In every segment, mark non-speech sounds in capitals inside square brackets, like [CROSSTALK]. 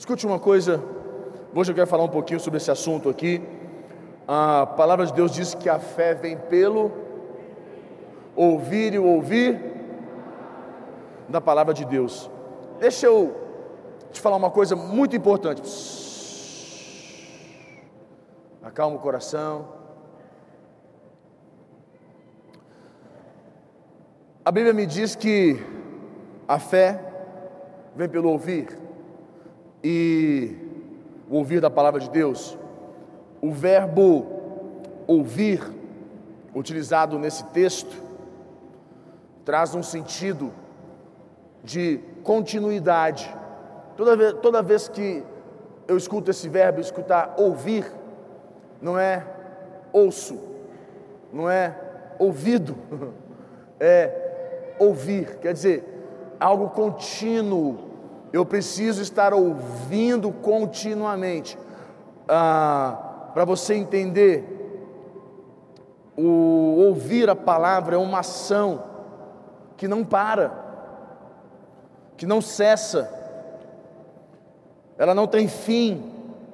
Escute uma coisa, hoje eu quero falar um pouquinho sobre esse assunto aqui. A palavra de Deus diz que a fé vem pelo ouvir e ouvir da palavra de Deus. Deixa eu te falar uma coisa muito importante. Acalma o coração. A Bíblia me diz que a fé vem pelo ouvir e o ouvir da palavra de Deus. O verbo ouvir, utilizado nesse texto, traz um sentido de continuidade. Toda vez, toda vez que eu escuto esse verbo, escutar ouvir, não é ouço, não é ouvido, [LAUGHS] é ouvir, quer dizer, algo contínuo, eu preciso estar ouvindo continuamente. Ah, Para você entender, o ouvir a palavra é uma ação que não para, que não cessa, ela não tem fim,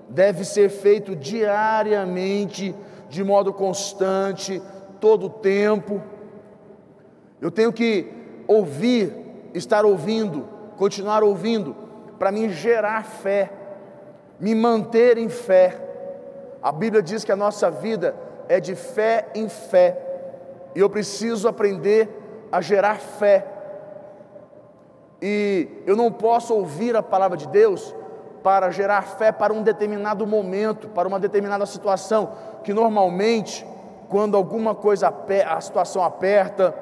deve ser feito diariamente, de modo constante, todo o tempo. Eu tenho que ouvir, estar ouvindo, continuar ouvindo, para me gerar fé, me manter em fé. A Bíblia diz que a nossa vida é de fé em fé, e eu preciso aprender a gerar fé. E eu não posso ouvir a palavra de Deus para gerar fé para um determinado momento, para uma determinada situação, que normalmente, quando alguma coisa, a situação aperta,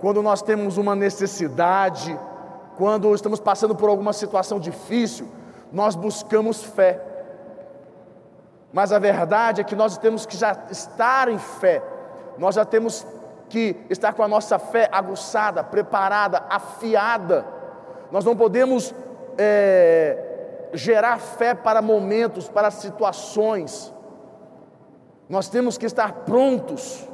quando nós temos uma necessidade, quando estamos passando por alguma situação difícil, nós buscamos fé. Mas a verdade é que nós temos que já estar em fé, nós já temos que estar com a nossa fé aguçada, preparada, afiada. Nós não podemos é, gerar fé para momentos, para situações. Nós temos que estar prontos.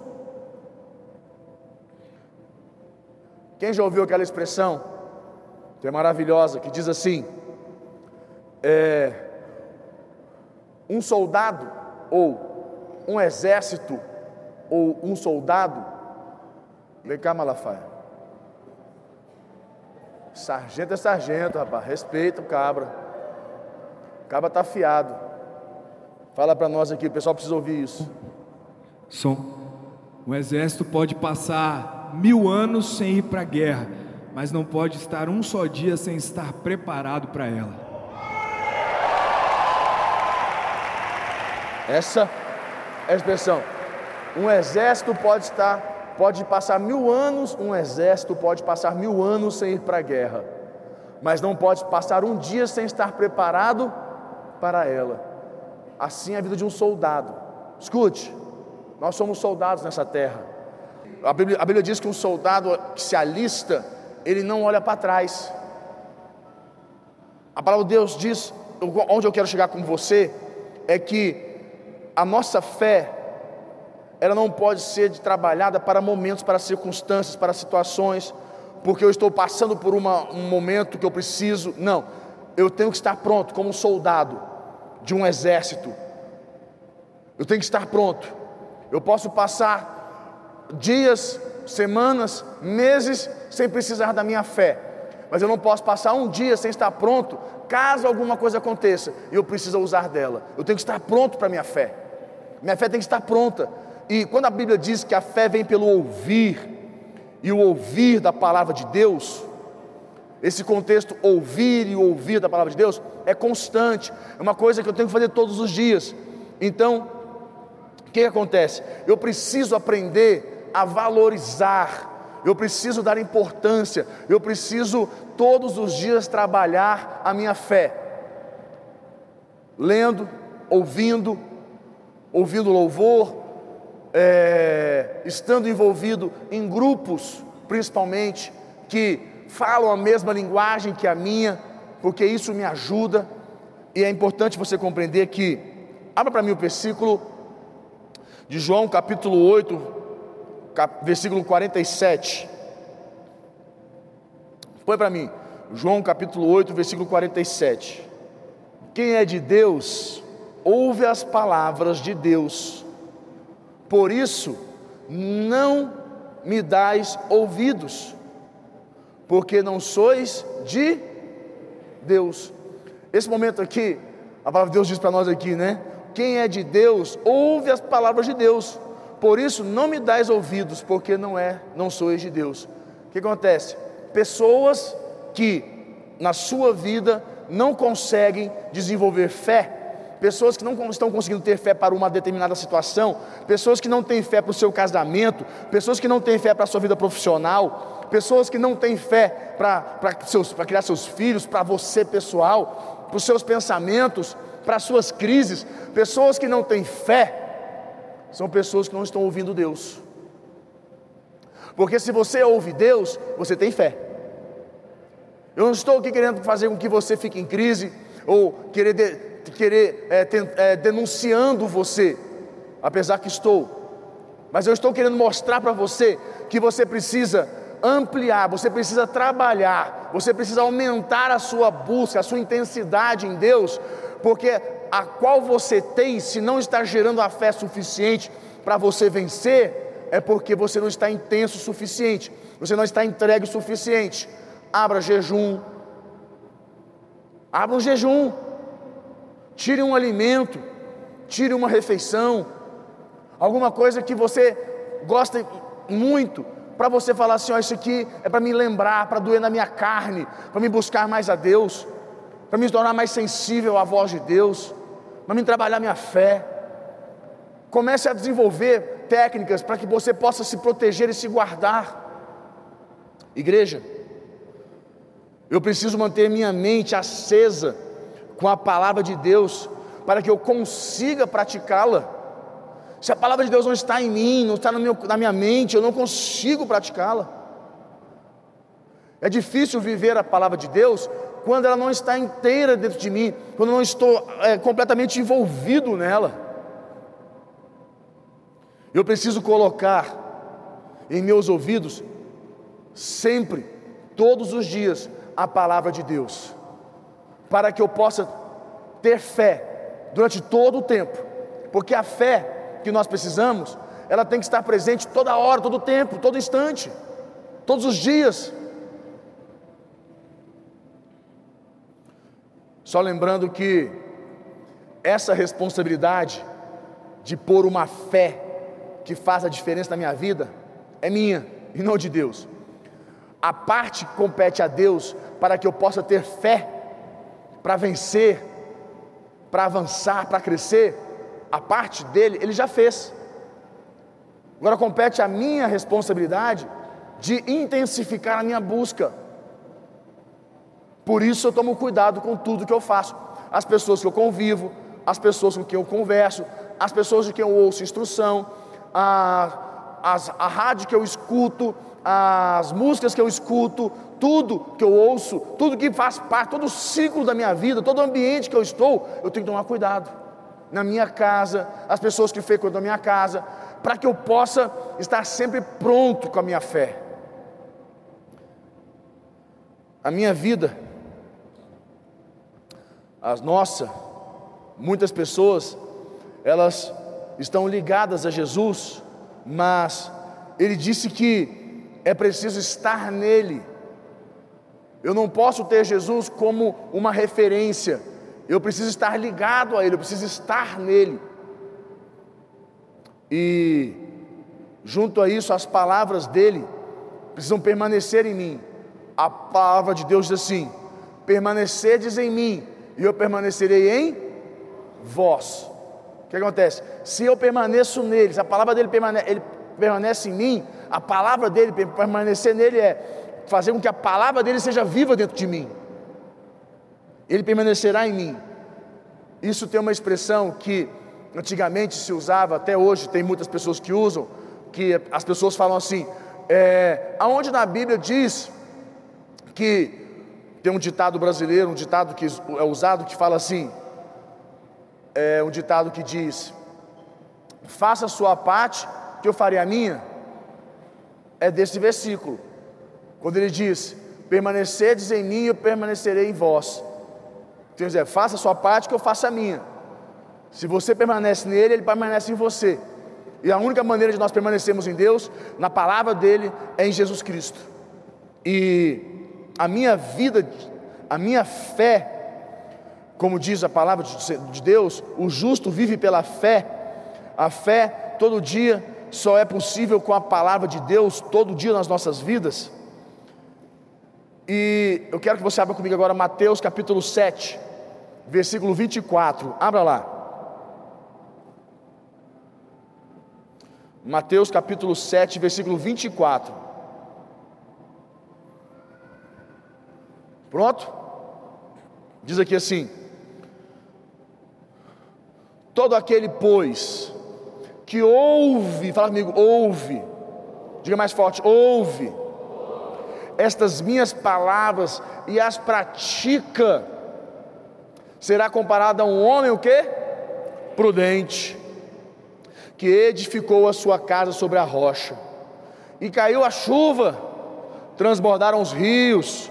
Quem já ouviu aquela expressão? Que é maravilhosa, que diz assim: é, um soldado ou um exército ou um soldado, vem cá, Malafaia. Sargento é sargento, rapaz, respeita o cabra. O cabra tá afiado. Fala para nós aqui, o pessoal precisa ouvir isso. Som. Um exército pode passar mil anos sem ir para a guerra mas não pode estar um só dia sem estar preparado para ela. Essa é a expressão. Um exército pode estar, pode passar mil anos, um exército pode passar mil anos sem ir para a guerra, mas não pode passar um dia sem estar preparado para ela. Assim é a vida de um soldado. Escute, nós somos soldados nessa terra. A Bíblia, a Bíblia diz que um soldado que se alista, ele não olha para trás. A palavra de Deus diz, onde eu quero chegar com você, é que a nossa fé, ela não pode ser trabalhada para momentos, para circunstâncias, para situações, porque eu estou passando por uma, um momento que eu preciso. Não, eu tenho que estar pronto como um soldado de um exército. Eu tenho que estar pronto. Eu posso passar dias, semanas, meses sem precisar da minha fé. Mas eu não posso passar um dia sem estar pronto, caso alguma coisa aconteça e eu preciso usar dela. Eu tenho que estar pronto para a minha fé. Minha fé tem que estar pronta. E quando a Bíblia diz que a fé vem pelo ouvir, e o ouvir da palavra de Deus, esse contexto, ouvir e ouvir da palavra de Deus, é constante, é uma coisa que eu tenho que fazer todos os dias. Então, o que acontece? Eu preciso aprender a valorizar. Eu preciso dar importância, eu preciso todos os dias trabalhar a minha fé, lendo, ouvindo, ouvindo louvor, é, estando envolvido em grupos, principalmente, que falam a mesma linguagem que a minha, porque isso me ajuda, e é importante você compreender que, abra para mim o versículo de João capítulo 8, versículo 47. Põe para mim, João capítulo 8, versículo 47. Quem é de Deus, ouve as palavras de Deus. Por isso, não me dais ouvidos, porque não sois de Deus. Esse momento aqui, a palavra de Deus diz para nós aqui, né? Quem é de Deus, ouve as palavras de Deus. Por isso, não me dais ouvidos, porque não é, não sois de Deus. O que acontece? Pessoas que na sua vida não conseguem desenvolver fé, pessoas que não estão conseguindo ter fé para uma determinada situação, pessoas que não têm fé para o seu casamento, pessoas que não têm fé para a sua vida profissional, pessoas que não têm fé para, para, seus, para criar seus filhos, para você pessoal, para os seus pensamentos, para as suas crises, pessoas que não têm fé, são pessoas que não estão ouvindo Deus. Porque se você ouve Deus, você tem fé. Eu não estou aqui querendo fazer com que você fique em crise ou querer, de, querer é, ten, é, denunciando você, apesar que estou. Mas eu estou querendo mostrar para você que você precisa ampliar, você precisa trabalhar, você precisa aumentar a sua busca, a sua intensidade em Deus, porque a qual você tem, se não está gerando a fé suficiente para você vencer, é porque você não está intenso o suficiente, você não está entregue o suficiente. Abra jejum, abra um jejum, tire um alimento, tire uma refeição, alguma coisa que você gosta muito, para você falar assim: ó, isso aqui é para me lembrar, para doer na minha carne, para me buscar mais a Deus, para me tornar mais sensível à voz de Deus, para me trabalhar minha fé. Comece a desenvolver técnicas para que você possa se proteger e se guardar. Igreja, eu preciso manter minha mente acesa com a palavra de Deus, para que eu consiga praticá-la. Se a palavra de Deus não está em mim, não está meu, na minha mente, eu não consigo praticá-la. É difícil viver a palavra de Deus quando ela não está inteira dentro de mim, quando não estou é, completamente envolvido nela. Eu preciso colocar em meus ouvidos, sempre, todos os dias, a palavra de Deus, para que eu possa ter fé durante todo o tempo, porque a fé que nós precisamos, ela tem que estar presente toda hora, todo tempo, todo instante, todos os dias. Só lembrando que essa responsabilidade de pôr uma fé que faz a diferença na minha vida é minha e não de Deus. A parte que compete a Deus para que eu possa ter fé para vencer, para avançar, para crescer, a parte dele ele já fez. Agora compete a minha responsabilidade de intensificar a minha busca. Por isso eu tomo cuidado com tudo que eu faço. As pessoas que eu convivo, as pessoas com quem eu converso, as pessoas de quem eu ouço instrução, a, as, a rádio que eu escuto, as músicas que eu escuto, tudo que eu ouço, tudo que faz parte, todo o ciclo da minha vida, todo o ambiente que eu estou, eu tenho que tomar cuidado. Na minha casa, as pessoas que frequentam a minha casa, para que eu possa estar sempre pronto com a minha fé. A minha vida, a nossa, muitas pessoas, elas estão ligadas a Jesus, mas Ele disse que é preciso estar nele. Eu não posso ter Jesus como uma referência, eu preciso estar ligado a Ele, eu preciso estar nele. E, junto a isso, as palavras dele precisam permanecer em mim. A palavra de Deus diz assim: permanecedes em mim, e eu permanecerei em vós. O que acontece? Se eu permaneço nele, se a palavra dele permanece, ele permanece em mim, a palavra dele, permanecer nele é fazer com que a palavra dele seja viva dentro de mim. Ele permanecerá em mim. Isso tem uma expressão que antigamente se usava, até hoje tem muitas pessoas que usam, que as pessoas falam assim: é, aonde na Bíblia diz que tem um ditado brasileiro, um ditado que é usado que fala assim, é um ditado que diz: faça a sua parte, que eu farei a minha é desse versículo, quando ele diz: Permanecedes em mim, eu permanecerei em vós. Quer dizer, faça a sua parte que eu faça a minha. Se você permanece nele, ele permanece em você. E a única maneira de nós permanecermos em Deus, na palavra dele, é em Jesus Cristo. E a minha vida, a minha fé, como diz a palavra de Deus, o justo vive pela fé. A fé, todo dia, só é possível com a palavra de Deus, todo dia nas nossas vidas. E eu quero que você abra comigo agora Mateus capítulo 7, versículo 24. Abra lá. Mateus capítulo 7, versículo 24. Pronto? Diz aqui assim: Todo aquele, pois, que ouve, fala comigo, ouve, diga mais forte, ouve estas minhas palavras e as pratica, será comparado a um homem o quê? Prudente, que edificou a sua casa sobre a rocha, e caiu a chuva, transbordaram os rios,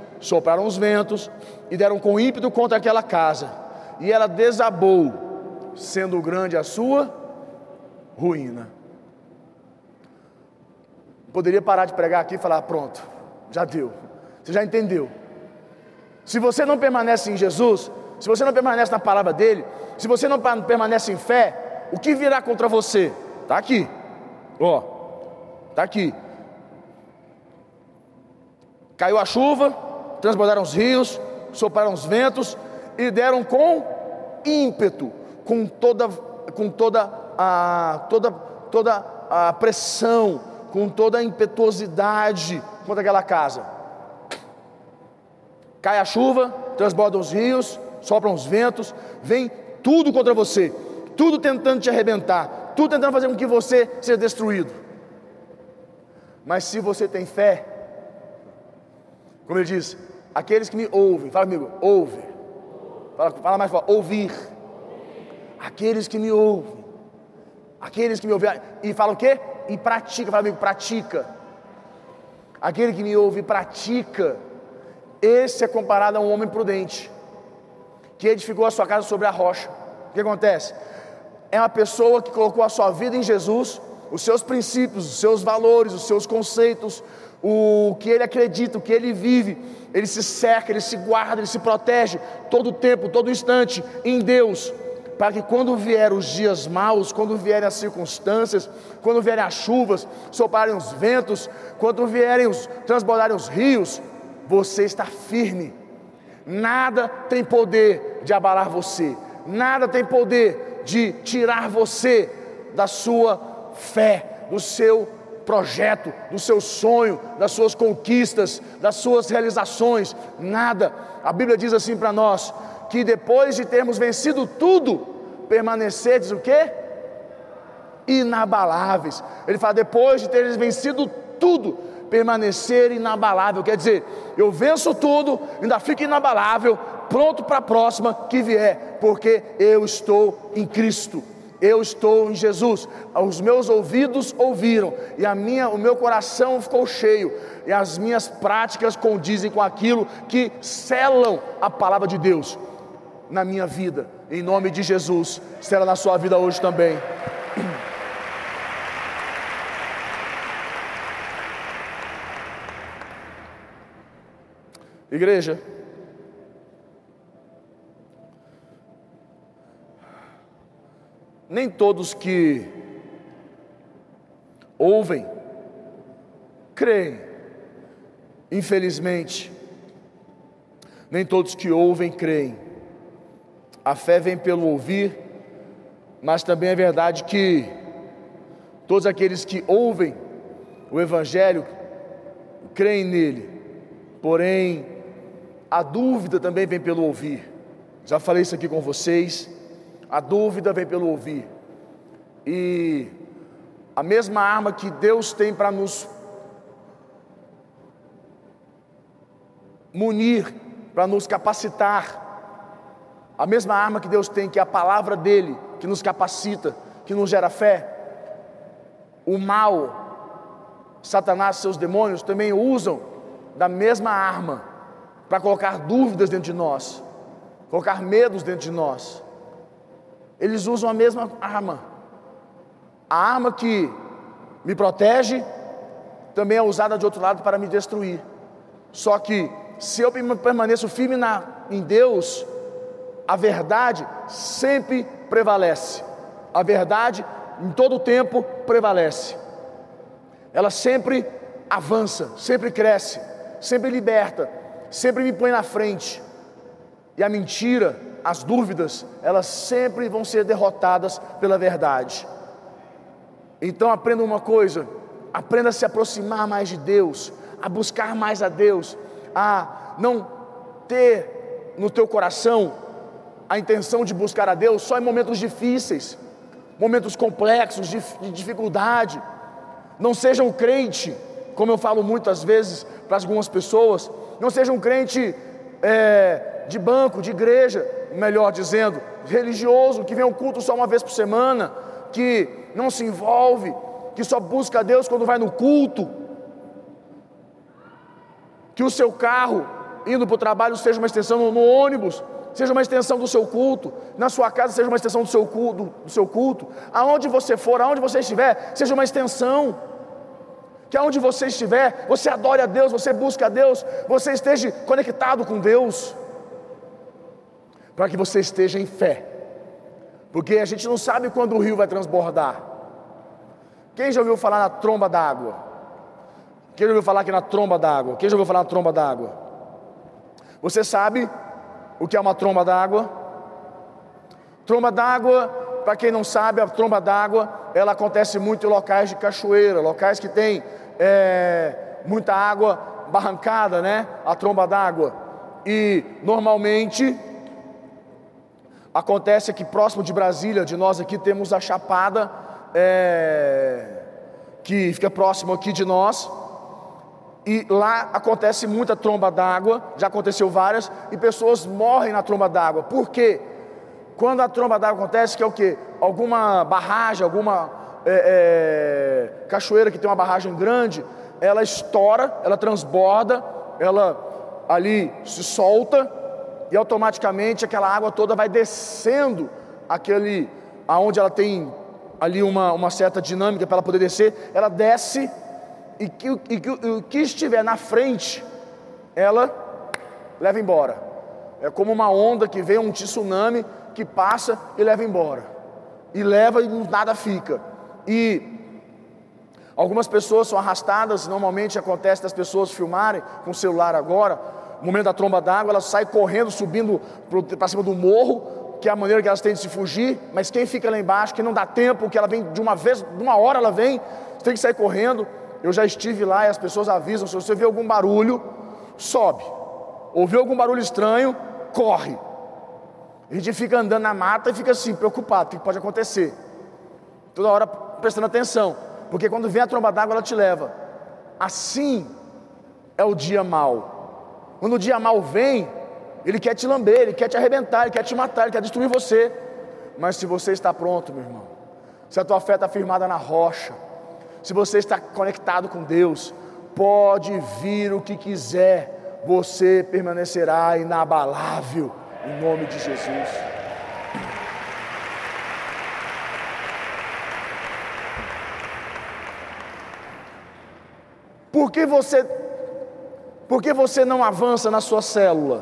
sopraram os ventos, e deram com ímpeto contra aquela casa, e ela desabou, sendo grande a sua ruína. Poderia parar de pregar aqui e falar: pronto, já deu, você já entendeu. Se você não permanece em Jesus, se você não permanece na palavra dele, se você não permanece em fé, o que virá contra você? Está aqui, ó, está aqui. Caiu a chuva, transbordaram os rios, sopraram os ventos e deram com ímpeto, com toda, com toda a toda, toda a pressão, com toda a impetuosidade contra aquela casa. Cai a chuva, transbordam os rios, sopram os ventos, vem tudo contra você, tudo tentando te arrebentar, tudo tentando fazer com que você seja destruído. Mas se você tem fé, como ele diz, aqueles que me ouvem, fala comigo, ouve. Fala, fala mais forte, ouvir. Aqueles que me ouvem, aqueles que me ouvem, e falam o quê? E pratica, fala comigo, pratica Aquele que me ouve pratica, esse é comparado a um homem prudente, que edificou a sua casa sobre a rocha. O que acontece? É uma pessoa que colocou a sua vida em Jesus, os seus princípios, os seus valores, os seus conceitos, o que ele acredita, o que ele vive, ele se cerca, ele se guarda, ele se protege todo o tempo, todo instante em Deus para que quando vier os dias maus, quando vierem as circunstâncias, quando vierem as chuvas, soprarem os ventos, quando vierem os transbordarem os rios, você está firme. Nada tem poder de abalar você, nada tem poder de tirar você da sua fé, do seu projeto, do seu sonho, das suas conquistas, das suas realizações, nada. A Bíblia diz assim para nós: que depois de termos vencido tudo, permanecerdes o quê? Inabaláveis. Ele fala, depois de teres vencido tudo, permanecer inabalável. Quer dizer, eu venço tudo, ainda fico inabalável, pronto para a próxima que vier, porque eu estou em Cristo. Eu estou em Jesus. Os meus ouvidos ouviram e a minha, o meu coração ficou cheio e as minhas práticas condizem com aquilo que selam a palavra de Deus na minha vida em nome de Jesus, será na sua vida hoje também. [CLEARS THROAT] Igreja, nem todos que ouvem, creem, infelizmente, nem todos que ouvem, creem. A fé vem pelo ouvir, mas também é verdade que todos aqueles que ouvem o Evangelho creem nele, porém a dúvida também vem pelo ouvir. Já falei isso aqui com vocês, A dúvida vem pelo ouvir. E a mesma arma que Deus tem para nos munir, para nos capacitar, a mesma arma que Deus tem, que é a palavra dele, que nos capacita, que nos gera fé, o mal, Satanás e seus demônios também usam da mesma arma para colocar dúvidas dentro de nós, colocar medos dentro de nós. Eles usam a mesma arma. A arma que me protege também é usada de outro lado para me destruir. Só que se eu permaneço firme na, em Deus, a verdade sempre prevalece. A verdade em todo o tempo prevalece. Ela sempre avança, sempre cresce, sempre liberta, sempre me põe na frente. E a mentira, as dúvidas, elas sempre vão ser derrotadas pela verdade. Então aprenda uma coisa: aprenda a se aproximar mais de Deus, a buscar mais a Deus, a não ter no teu coração a intenção de buscar a Deus só em momentos difíceis, momentos complexos, de, de dificuldade. Não seja um crente, como eu falo muitas vezes para algumas pessoas, não seja um crente é, de banco, de igreja, melhor dizendo, religioso, que vem ao culto só uma vez por semana, que não se envolve, que só busca a Deus quando vai no culto, que o seu carro indo para o trabalho seja uma extensão no, no ônibus, seja uma extensão do seu culto, na sua casa seja uma extensão do seu culto, do seu culto, aonde você for, aonde você estiver, seja uma extensão. Que aonde você estiver, você adore a Deus, você busca a Deus, você esteja conectado com Deus, para que você esteja em fé, porque a gente não sabe quando o rio vai transbordar. Quem já ouviu falar na tromba d'água? Quem já ouviu falar aqui na tromba d'água? Quem já ouviu falar na tromba d'água? Você sabe o que é uma tromba d'água? Tromba d'água, para quem não sabe, a tromba d'água ela acontece muito em locais de cachoeira, locais que tem é, muita água barrancada, né? A tromba d'água. E normalmente acontece aqui próximo de Brasília, de nós aqui temos a Chapada, é, que fica próximo aqui de nós e lá acontece muita tromba d'água, já aconteceu várias, e pessoas morrem na tromba d'água. Por quê? Quando a tromba d'água acontece, que é o quê? Alguma barragem, alguma é, é, cachoeira que tem uma barragem grande, ela estoura, ela transborda, ela ali se solta, e automaticamente aquela água toda vai descendo aquele aonde ela tem ali uma, uma certa dinâmica para ela poder descer, ela desce e que, e que o que estiver na frente, ela leva embora. É como uma onda que vem, um tsunami que passa e leva embora. E leva e nada fica. E algumas pessoas são arrastadas, normalmente acontece das pessoas filmarem com o celular agora, no momento da tromba d'água, ela sai correndo, subindo para cima do morro, que é a maneira que elas têm de se fugir, mas quem fica lá embaixo, que não dá tempo, que ela vem de uma vez, de uma hora ela vem, tem que sair correndo, eu já estive lá e as pessoas avisam: se você vê algum barulho, sobe. Ouviu algum barulho estranho, corre. A gente fica andando na mata e fica assim, preocupado: o que pode acontecer? Toda hora prestando atenção, porque quando vem a tromba d'água, ela te leva. Assim é o dia mal. Quando o dia mal vem, ele quer te lamber, ele quer te arrebentar, ele quer te matar, ele quer destruir você. Mas se você está pronto, meu irmão, se a tua fé está firmada na rocha, se você está conectado com Deus, pode vir o que quiser, você permanecerá inabalável, em nome de Jesus. Por que você, por que você não avança na sua célula?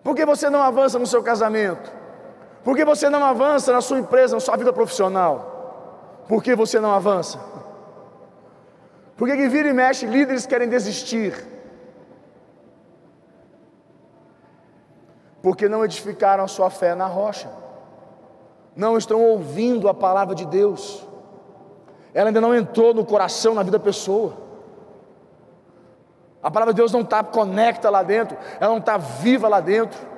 Por que você não avança no seu casamento? Por que você não avança na sua empresa, na sua vida profissional? Por que você não avança? Por que, que vira e mexe, líderes querem desistir? Porque não edificaram a sua fé na rocha, não estão ouvindo a palavra de Deus, ela ainda não entrou no coração, na vida da pessoa. A palavra de Deus não está conecta lá dentro, ela não está viva lá dentro.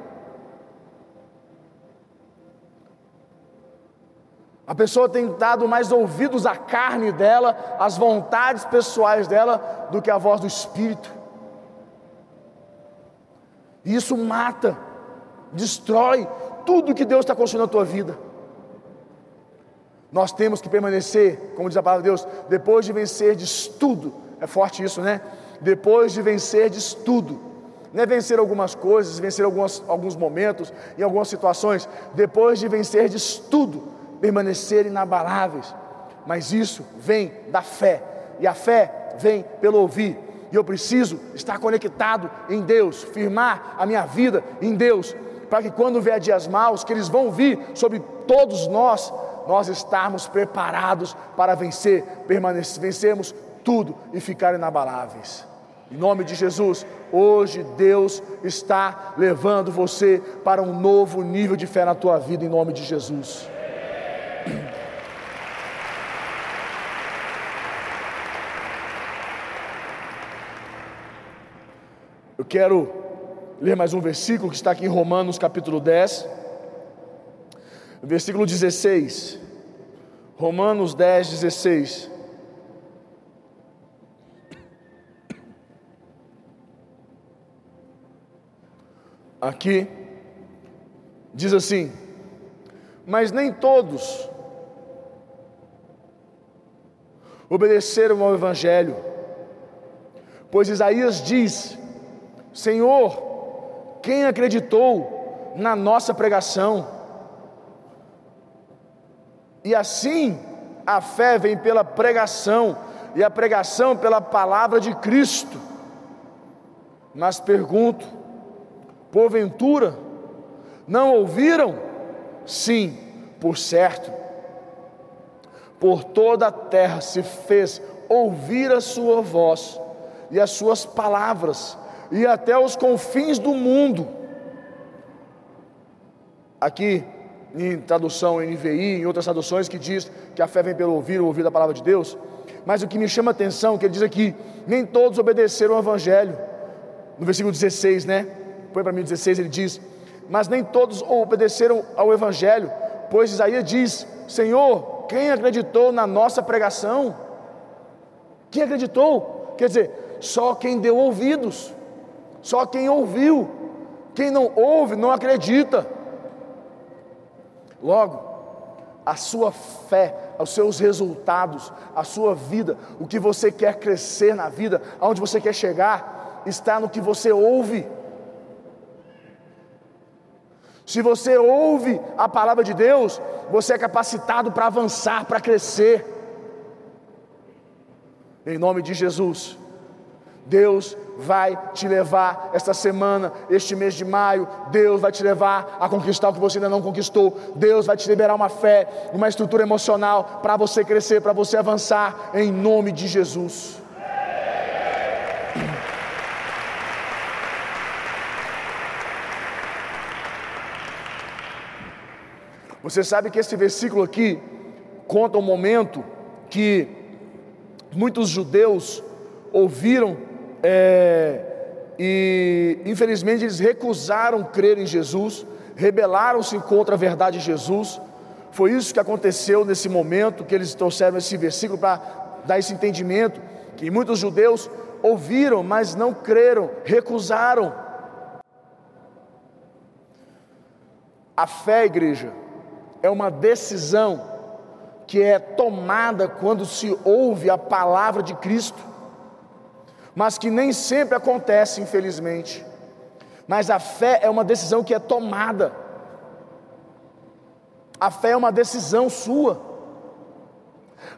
A pessoa tem dado mais ouvidos à carne dela, às vontades pessoais dela, do que à voz do Espírito. E isso mata, destrói tudo que Deus está construindo na tua vida. Nós temos que permanecer, como diz a palavra de Deus, depois de vencer de tudo. É forte isso, né? Depois de vencer de tudo. Não é vencer algumas coisas, vencer algumas, alguns momentos, em algumas situações. Depois de vencer de tudo, permanecer inabaláveis. Mas isso vem da fé. E a fé vem pelo ouvir. E eu preciso estar conectado em Deus, firmar a minha vida em Deus, para que quando vier dias maus, que eles vão vir sobre todos nós, nós estarmos preparados para vencer, permanecer, vencermos tudo e ficar inabaláveis. Em nome de Jesus, hoje Deus está levando você para um novo nível de fé na tua vida, em nome de Jesus. [CLEARS THROAT] Eu quero ler mais um versículo que está aqui em Romanos capítulo 10, versículo 16. Romanos 10, 16. Aqui diz assim: Mas nem todos obedeceram ao Evangelho, pois Isaías diz: Senhor, quem acreditou na nossa pregação? E assim a fé vem pela pregação, e a pregação pela palavra de Cristo. Mas pergunto: porventura, não ouviram? Sim, por certo. Por toda a terra se fez ouvir a sua voz e as suas palavras e até os confins do mundo. Aqui, em tradução NVI, em outras traduções, que diz que a fé vem pelo ouvir, o ouvir da palavra de Deus. Mas o que me chama a atenção, que ele diz aqui, nem todos obedeceram ao Evangelho. No versículo 16, né? Põe para mim 16, ele diz, mas nem todos obedeceram ao Evangelho, pois Isaías diz: Senhor, quem acreditou na nossa pregação? Quem acreditou? Quer dizer, só quem deu ouvidos. Só quem ouviu, quem não ouve, não acredita. Logo, a sua fé, os seus resultados, a sua vida, o que você quer crescer na vida, aonde você quer chegar, está no que você ouve. Se você ouve a palavra de Deus, você é capacitado para avançar, para crescer. Em nome de Jesus. Deus vai te levar esta semana, este mês de maio. Deus vai te levar a conquistar o que você ainda não conquistou. Deus vai te liberar uma fé, uma estrutura emocional para você crescer, para você avançar, em nome de Jesus. Você sabe que esse versículo aqui conta um momento que muitos judeus ouviram é, e infelizmente eles recusaram crer em Jesus, rebelaram-se contra a verdade de Jesus. Foi isso que aconteceu nesse momento que eles trouxeram esse versículo para dar esse entendimento que muitos judeus ouviram, mas não creram, recusaram. A fé, igreja, é uma decisão que é tomada quando se ouve a palavra de Cristo mas que nem sempre acontece, infelizmente. Mas a fé é uma decisão que é tomada. A fé é uma decisão sua.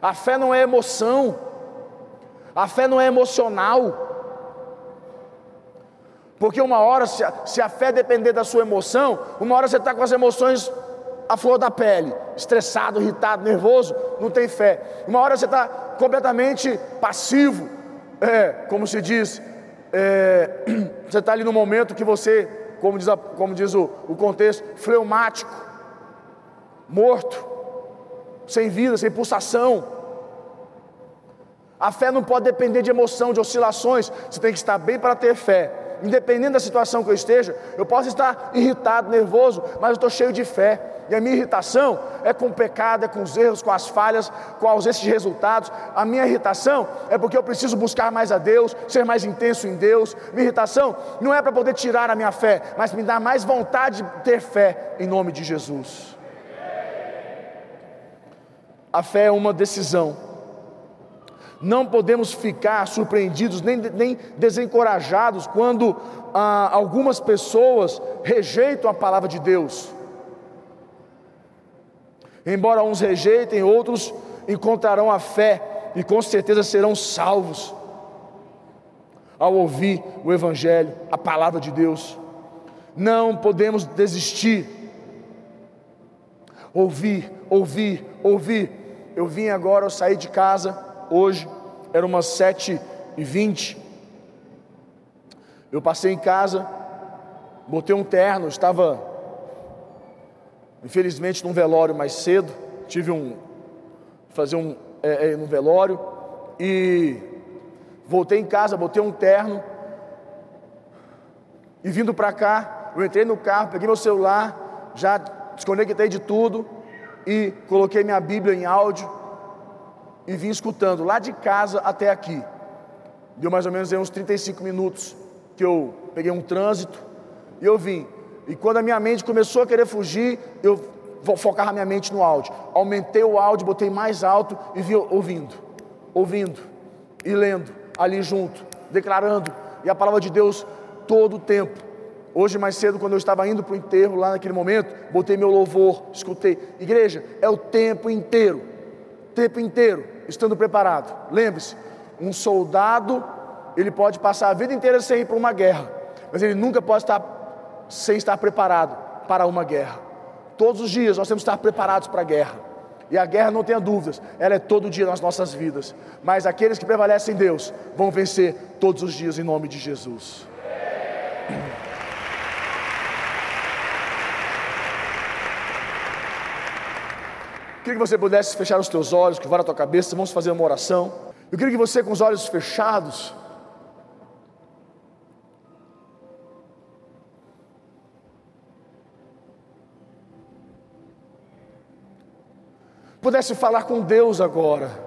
A fé não é emoção. A fé não é emocional. Porque uma hora, se a, se a fé depender da sua emoção, uma hora você está com as emoções à flor da pele, estressado, irritado, nervoso, não tem fé. Uma hora você está completamente passivo, é, como se diz, é, [CLEARS THROAT] você está ali no momento que você, como diz, a, como diz o, o contexto, fleumático, morto, sem vida, sem pulsação. A fé não pode depender de emoção, de oscilações. Você tem que estar bem para ter fé. Independente da situação que eu esteja, eu posso estar irritado, nervoso, mas eu estou cheio de fé. E a minha irritação é com o pecado, é com os erros, com as falhas, com a ausência de resultados. A minha irritação é porque eu preciso buscar mais a Deus, ser mais intenso em Deus. Minha irritação não é para poder tirar a minha fé, mas me dar mais vontade de ter fé em nome de Jesus. A fé é uma decisão. Não podemos ficar surpreendidos nem, nem desencorajados quando ah, algumas pessoas rejeitam a palavra de Deus. Embora uns rejeitem, outros encontrarão a fé e com certeza serão salvos ao ouvir o Evangelho, a palavra de Deus. Não podemos desistir. Ouvir, ouvir, ouvir. Eu vim agora, eu saí de casa hoje, era umas sete e vinte. Eu passei em casa, botei um terno, estava Infelizmente, num velório mais cedo, tive um fazer um é, é, no velório. E voltei em casa, botei um terno. E vindo para cá, eu entrei no carro, peguei meu celular, já desconectei de tudo e coloquei minha Bíblia em áudio e vim escutando lá de casa até aqui. Deu mais ou menos uns 35 minutos que eu peguei um trânsito e eu vim. E quando a minha mente começou a querer fugir, eu focava minha mente no áudio. Aumentei o áudio, botei mais alto e vi ouvindo, ouvindo e lendo ali junto, declarando. E a palavra de Deus todo o tempo. Hoje, mais cedo, quando eu estava indo para o enterro, lá naquele momento, botei meu louvor, escutei. Igreja, é o tempo inteiro, tempo inteiro, estando preparado. Lembre-se, um soldado, ele pode passar a vida inteira sem ir para uma guerra, mas ele nunca pode estar sem estar preparado para uma guerra. Todos os dias nós temos que estar preparados para a guerra. E a guerra, não tenha dúvidas, ela é todo dia nas nossas vidas. Mas aqueles que prevalecem em Deus vão vencer todos os dias em nome de Jesus. Queria que você pudesse fechar os teus olhos, vá na tua cabeça, vamos fazer uma oração. Eu queria que você, com os olhos fechados, pudesse falar com Deus agora.